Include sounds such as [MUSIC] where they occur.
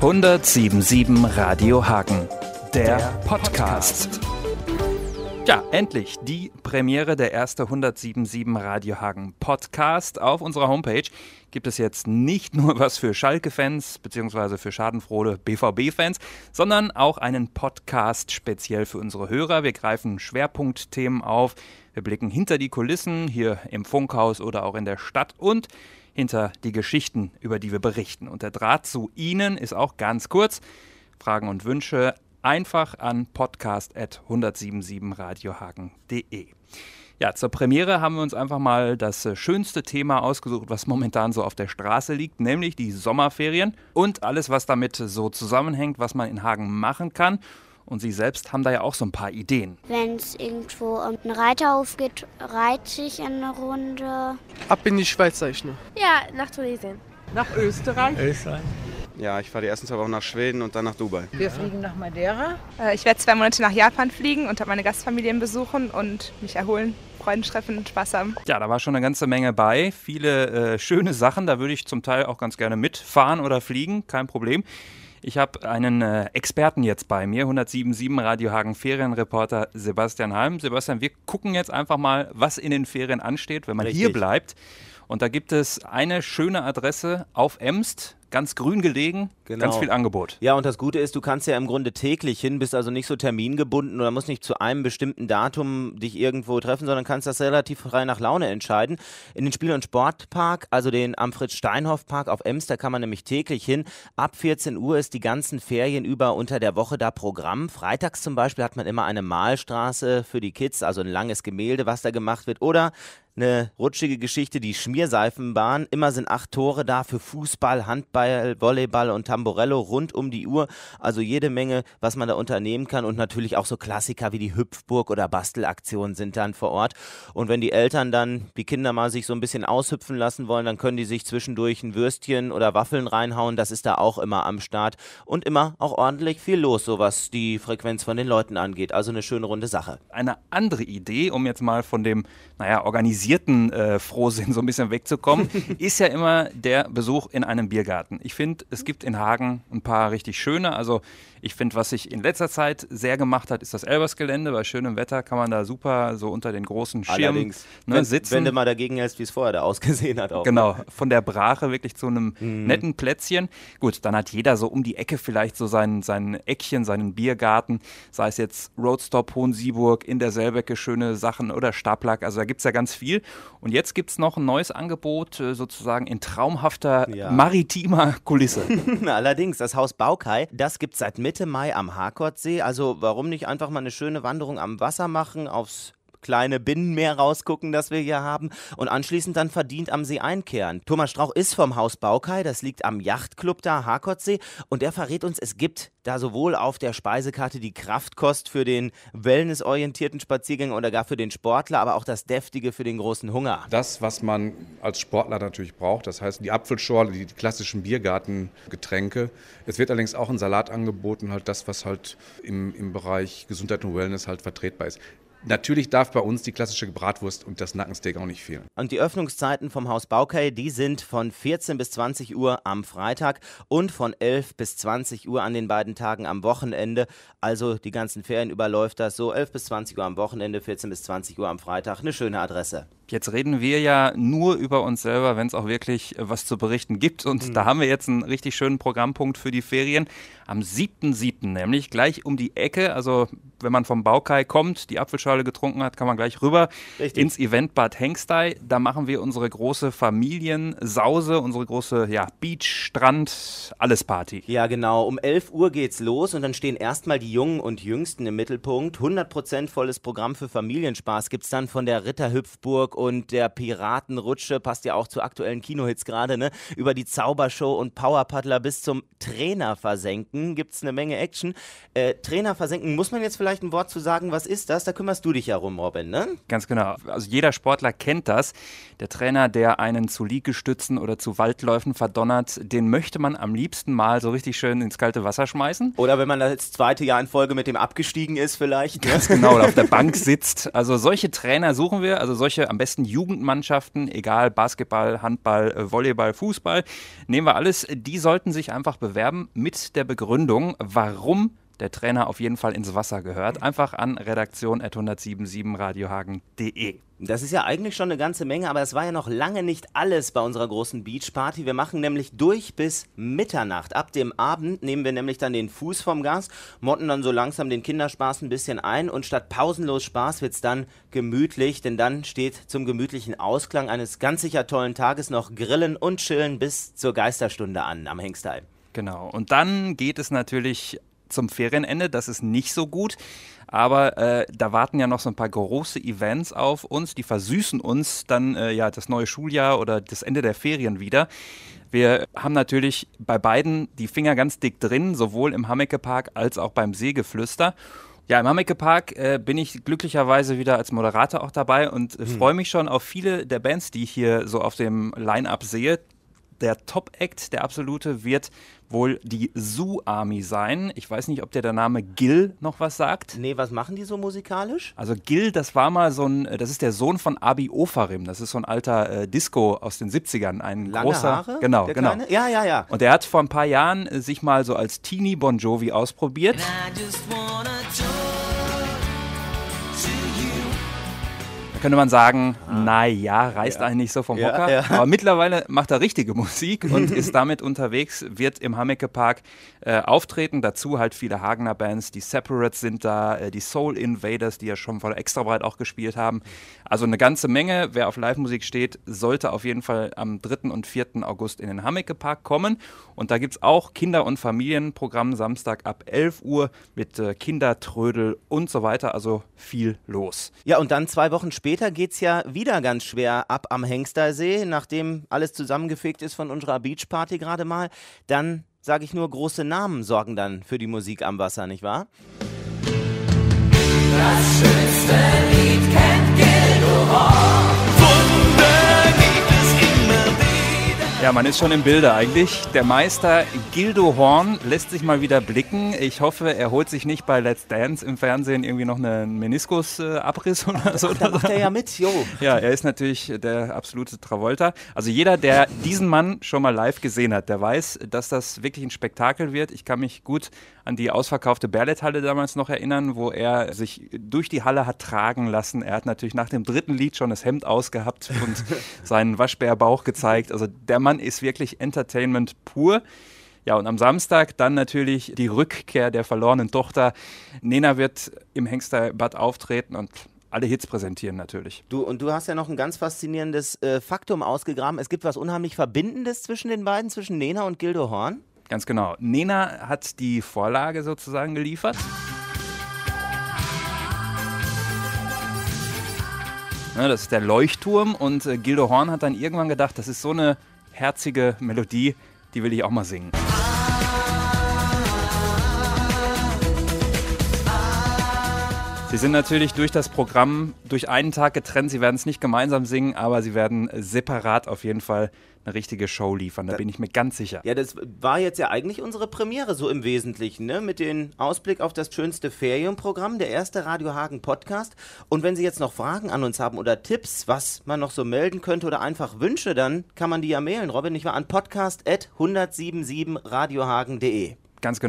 1077 Radio Hagen, der Podcast. Ja, endlich die Premiere der erste 1077 Radio Hagen Podcast. Auf unserer Homepage gibt es jetzt nicht nur was für Schalke-Fans bzw. für schadenfrohe BVB-Fans, sondern auch einen Podcast speziell für unsere Hörer. Wir greifen Schwerpunktthemen auf. Wir blicken hinter die Kulissen hier im Funkhaus oder auch in der Stadt und hinter die Geschichten, über die wir berichten. Und der Draht zu Ihnen ist auch ganz kurz. Fragen und Wünsche einfach an podcast.1077radiohagen.de. Ja, zur Premiere haben wir uns einfach mal das äh, schönste Thema ausgesucht, was momentan so auf der Straße liegt, nämlich die Sommerferien und alles, was damit so zusammenhängt, was man in Hagen machen kann. Und Sie selbst haben da ja auch so ein paar Ideen. Wenn es irgendwo um einen Reiterhof geht, reite ich eine Runde. Ab in die Schweiz, sag ich nur. Ja, nach Tunesien. Nach Österreich. Österreich. Ja, ich fahre die ersten zwei Wochen nach Schweden und dann nach Dubai. Wir fliegen nach Madeira. Äh, Ich werde zwei Monate nach Japan fliegen und meine Gastfamilien besuchen und mich erholen, Freunde treffen und Spaß haben. Ja, da war schon eine ganze Menge bei. Viele äh, schöne Sachen. Da würde ich zum Teil auch ganz gerne mitfahren oder fliegen. Kein Problem. Ich habe einen äh, Experten jetzt bei mir, 1077 Radio Hagen Ferienreporter Sebastian Halm. Sebastian, wir gucken jetzt einfach mal, was in den Ferien ansteht, wenn man Richtig. hier bleibt. Und da gibt es eine schöne Adresse auf Emst, ganz grün gelegen, Genau. ganz viel Angebot. Ja, und das Gute ist, du kannst ja im Grunde täglich hin, bist also nicht so termingebunden oder musst nicht zu einem bestimmten Datum dich irgendwo treffen, sondern kannst das relativ frei nach Laune entscheiden. In den Spiel- und Sportpark, also den am Fritz-Steinhoff-Park auf Ems, da kann man nämlich täglich hin. Ab 14 Uhr ist die ganzen Ferien über unter der Woche da Programm. Freitags zum Beispiel hat man immer eine Malstraße für die Kids, also ein langes Gemälde, was da gemacht wird. Oder eine rutschige Geschichte, die Schmierseifenbahn. Immer sind acht Tore da für Fußball, Handball, Volleyball und Tamborello rund um die Uhr. Also jede Menge, was man da unternehmen kann. Und natürlich auch so Klassiker wie die Hüpfburg oder Bastelaktionen sind dann vor Ort. Und wenn die Eltern dann die Kinder mal sich so ein bisschen aushüpfen lassen wollen, dann können die sich zwischendurch ein Würstchen oder Waffeln reinhauen. Das ist da auch immer am Start. Und immer auch ordentlich viel los, so was die Frequenz von den Leuten angeht. Also eine schöne runde Sache. Eine andere Idee, um jetzt mal von dem, naja, organisierten äh, Frohsinn so ein bisschen wegzukommen, [LAUGHS] ist ja immer der Besuch in einem Biergarten. Ich finde, es gibt in Hagen ein paar richtig schöne. Also ich finde, was sich in letzter Zeit sehr gemacht hat, ist das Elbersgelände. Bei schönem Wetter kann man da super so unter den großen Schirmen Allerdings, ne, wenn, sitzen. wenn du mal dagegen hältst, wie es vorher da ausgesehen hat. Auch. Genau, von der Brache wirklich zu einem Mhm. netten Plätzchen. Gut, dann hat jeder so um die Ecke vielleicht so sein, sein Eckchen, seinen Biergarten, sei es jetzt Roadstop Hohensieburg, in der Selbecke schöne Sachen oder Staplack, also da gibt es ja ganz viel. Und jetzt gibt es noch ein neues Angebot, äh, sozusagen in traumhafter Ja. maritimer Kulisse. [LAUGHS] Allerdings, das Haus Baukai, das gibt es seit Mitte Mai am Harkortsee. Also warum nicht einfach mal eine schöne Wanderung am Wasser machen, aufs kleine Binnenmeer rausgucken, das wir hier haben und anschließend dann verdient am See einkehren. Thomas Strauch ist vom Haus Baukai, das liegt am Yachtclub da, Harkortsee und der verrät uns, es gibt da sowohl auf der Speisekarte die Kraftkost für den wellnessorientierten Spaziergänger oder gar für den Sportler, aber auch das Deftige für den großen Hunger. Das, was man als Sportler natürlich braucht, das heißt die Apfelschorle, die klassischen Biergartengetränke. Es wird allerdings auch ein Salat angeboten, halt das, was halt im, im Bereich Gesundheit und Wellness halt vertretbar ist. Natürlich darf bei uns die klassische Bratwurst und das Nackensteak auch nicht fehlen. Und die Öffnungszeiten vom Haus Baukay, die sind von 14 bis 20 Uhr am Freitag und von 11 bis 20 Uhr an den beiden Tagen am Wochenende. Also die ganzen Ferien überläuft das so 11 bis 20 Uhr am Wochenende, 14 bis 20 Uhr am Freitag. Eine schöne Adresse. Jetzt reden wir ja nur über uns selber, wenn es auch wirklich äh, was zu berichten gibt. Und da haben wir jetzt einen richtig schönen Programmpunkt für die Ferien. Am 7.7. nämlich gleich um die Ecke. Also wenn man vom Baukai kommt, die Apfelschorle getrunken hat, kann man gleich rüber Richtig. ins Event Bad Hengstei. Da machen wir unsere große Familiensause, unsere große ja, Beach, Strand, alles Party. Ja, genau. Um 11 Uhr geht's los und dann stehen erstmal die Jungen und Jüngsten im Mittelpunkt. 100% volles Programm für Familienspaß gibt's dann von der Ritterhüpfburg und der Piratenrutsche, passt ja auch zu aktuellen Kinohits gerade, ne? Über die Zaubershow und Powerpaddler bis zum Trainer versenken gibt's eine Menge Action. Äh, Trainer versenken, muss man jetzt vielleicht ein Wort zu sagen, was ist das? Da kümmerst du dich ja rum, Robin, ne? Ganz genau. Also jeder Sportler kennt das. Der Trainer, der einen zu Liegestützen oder zu Waldläufen verdonnert, den möchte man am liebsten mal so richtig schön ins kalte Wasser schmeißen. Oder wenn man das zweite Jahr in Folge mit dem abgestiegen ist vielleicht. Ne? Ganz genau, oder auf der Bank sitzt. Also solche Trainer suchen wir, also solche am besten besten Jugendmannschaften, egal Basketball, Handball, äh, Volleyball, Fußball, nehmen wir alles. Die sollten sich einfach bewerben mit der Begründung, warum der Trainer auf jeden Fall ins Wasser gehört. Einfach an redaktion.1077radiohagen.de. Das ist ja eigentlich schon eine ganze Menge, aber es war ja noch lange nicht alles bei unserer großen Beachparty. Wir machen nämlich durch bis Mitternacht. Ab dem Abend nehmen wir nämlich dann den Fuß vom Gas, motten dann so langsam den Kinderspaß ein bisschen ein und statt pausenlos Spaß wird es dann gemütlich, denn dann steht zum gemütlichen Ausklang eines ganz sicher tollen Tages noch Grillen und Chillen bis zur Geisterstunde an am Hengstall. Genau. Und dann geht es natürlich zum Ferienende. Das ist nicht so gut. Aber äh, da warten ja noch so ein paar große Events auf uns, die versüßen uns dann äh, ja das neue Schuljahr oder das Ende der Ferien wieder. Wir haben natürlich bei beiden die Finger ganz dick drin, sowohl im Hammecke Park als auch beim Seegeflüster. Ja, im Hammecke Park äh, bin ich glücklicherweise wieder als Moderator auch dabei und äh, freue mich schon auf viele der Bands, die ich hier so auf dem Line-Up sehe. Der Top-Act, der absolute, wird wohl die Zoo Army sein. Ich weiß nicht, ob dir der Name Gil noch was sagt. Nee, was machen die so musikalisch? Also Gil, das war mal so ein, das ist der Sohn von Abi Ofarim. Das ist so ein alter äh, Disco aus den 70ern. Ein Lange großer. Haare? Genau, Der genau. Kleine? Ja, ja, ja. Und der hat vor ein paar Jahren äh, sich mal so als Teenie Bon Jovi ausprobiert. Da könnte man sagen, na ja, reißt einen nicht so vom Ja, Hocker. ja. Aber mittlerweile macht er richtige Musik und [LAUGHS] ist damit unterwegs, wird im Hammecke Park äh, auftreten. Dazu halt viele Hagener Bands, die Separates sind da, äh, die Soul Invaders, die ja schon von Extrabreit auch gespielt haben. Also eine ganze Menge. Wer auf Live-Musik steht, sollte auf jeden Fall am 3. und 4. August in den Hammecke Park kommen. Und da gibt es auch Kinder- und Familienprogramm Samstag ab 11 Uhr mit äh, Kindertrödel und so weiter. Also viel los. Ja, und dann zwei Wochen später geht's ja wieder ganz schwer ab am Hengstersee, nachdem alles zusammengefegt ist von unserer Beachparty gerade mal. Dann sage ich nur, große Namen sorgen dann für die Musik am Wasser, nicht wahr? Ja, man ist schon im Bilde eigentlich. Der Meister Gildo Horn lässt sich mal wieder blicken. Ich hoffe, er holt sich nicht bei Let's Dance im Fernsehen irgendwie noch einen Meniskusabriss oder so. Da macht er ja mit, jo. Ja, er ist natürlich der absolute Travolta. Also jeder, der diesen Mann schon mal live gesehen hat, der weiß, dass das wirklich ein Spektakel wird. Ich kann mich gut an die ausverkaufte Berlet-Halle damals noch erinnern, wo er sich durch die Halle hat tragen lassen. Er hat natürlich nach dem dritten Lied schon das Hemd ausgehabt und [LAUGHS] seinen Waschbärbauch gezeigt. Also der Mann ist wirklich Entertainment pur. Ja, und am Samstag dann natürlich die Rückkehr der verlorenen Tochter. Nena wird im Hengsterbad auftreten und alle Hits präsentieren natürlich. Du, und du hast ja noch ein ganz faszinierendes äh, Faktum ausgegraben. Es gibt was unheimlich Verbindendes zwischen den beiden, zwischen Nena und Gildo Horn. Ganz genau. Nena hat die Vorlage sozusagen geliefert. Das ist der Leuchtturm und äh, Gildo Horn hat dann irgendwann gedacht, das ist so eine herzige Melodie, die will ich auch mal singen. Sie sind natürlich durch das Programm durch einen Tag getrennt. Sie werden es nicht gemeinsam singen, aber sie werden separat auf jeden Fall eine richtige Show liefern. Da bin ich mir ganz sicher. Ja, das war jetzt ja eigentlich unsere Premiere so im Wesentlichen, ne? Mit dem Ausblick auf das schönste Ferienprogramm, der erste Radio Hagen Podcast. Und wenn Sie jetzt noch Fragen an uns haben oder Tipps, was man noch so melden könnte oder einfach Wünsche, dann kann man die ja mailen, Robin, nicht wahr? An podcast.1077radiohagen.de. Ganz genau.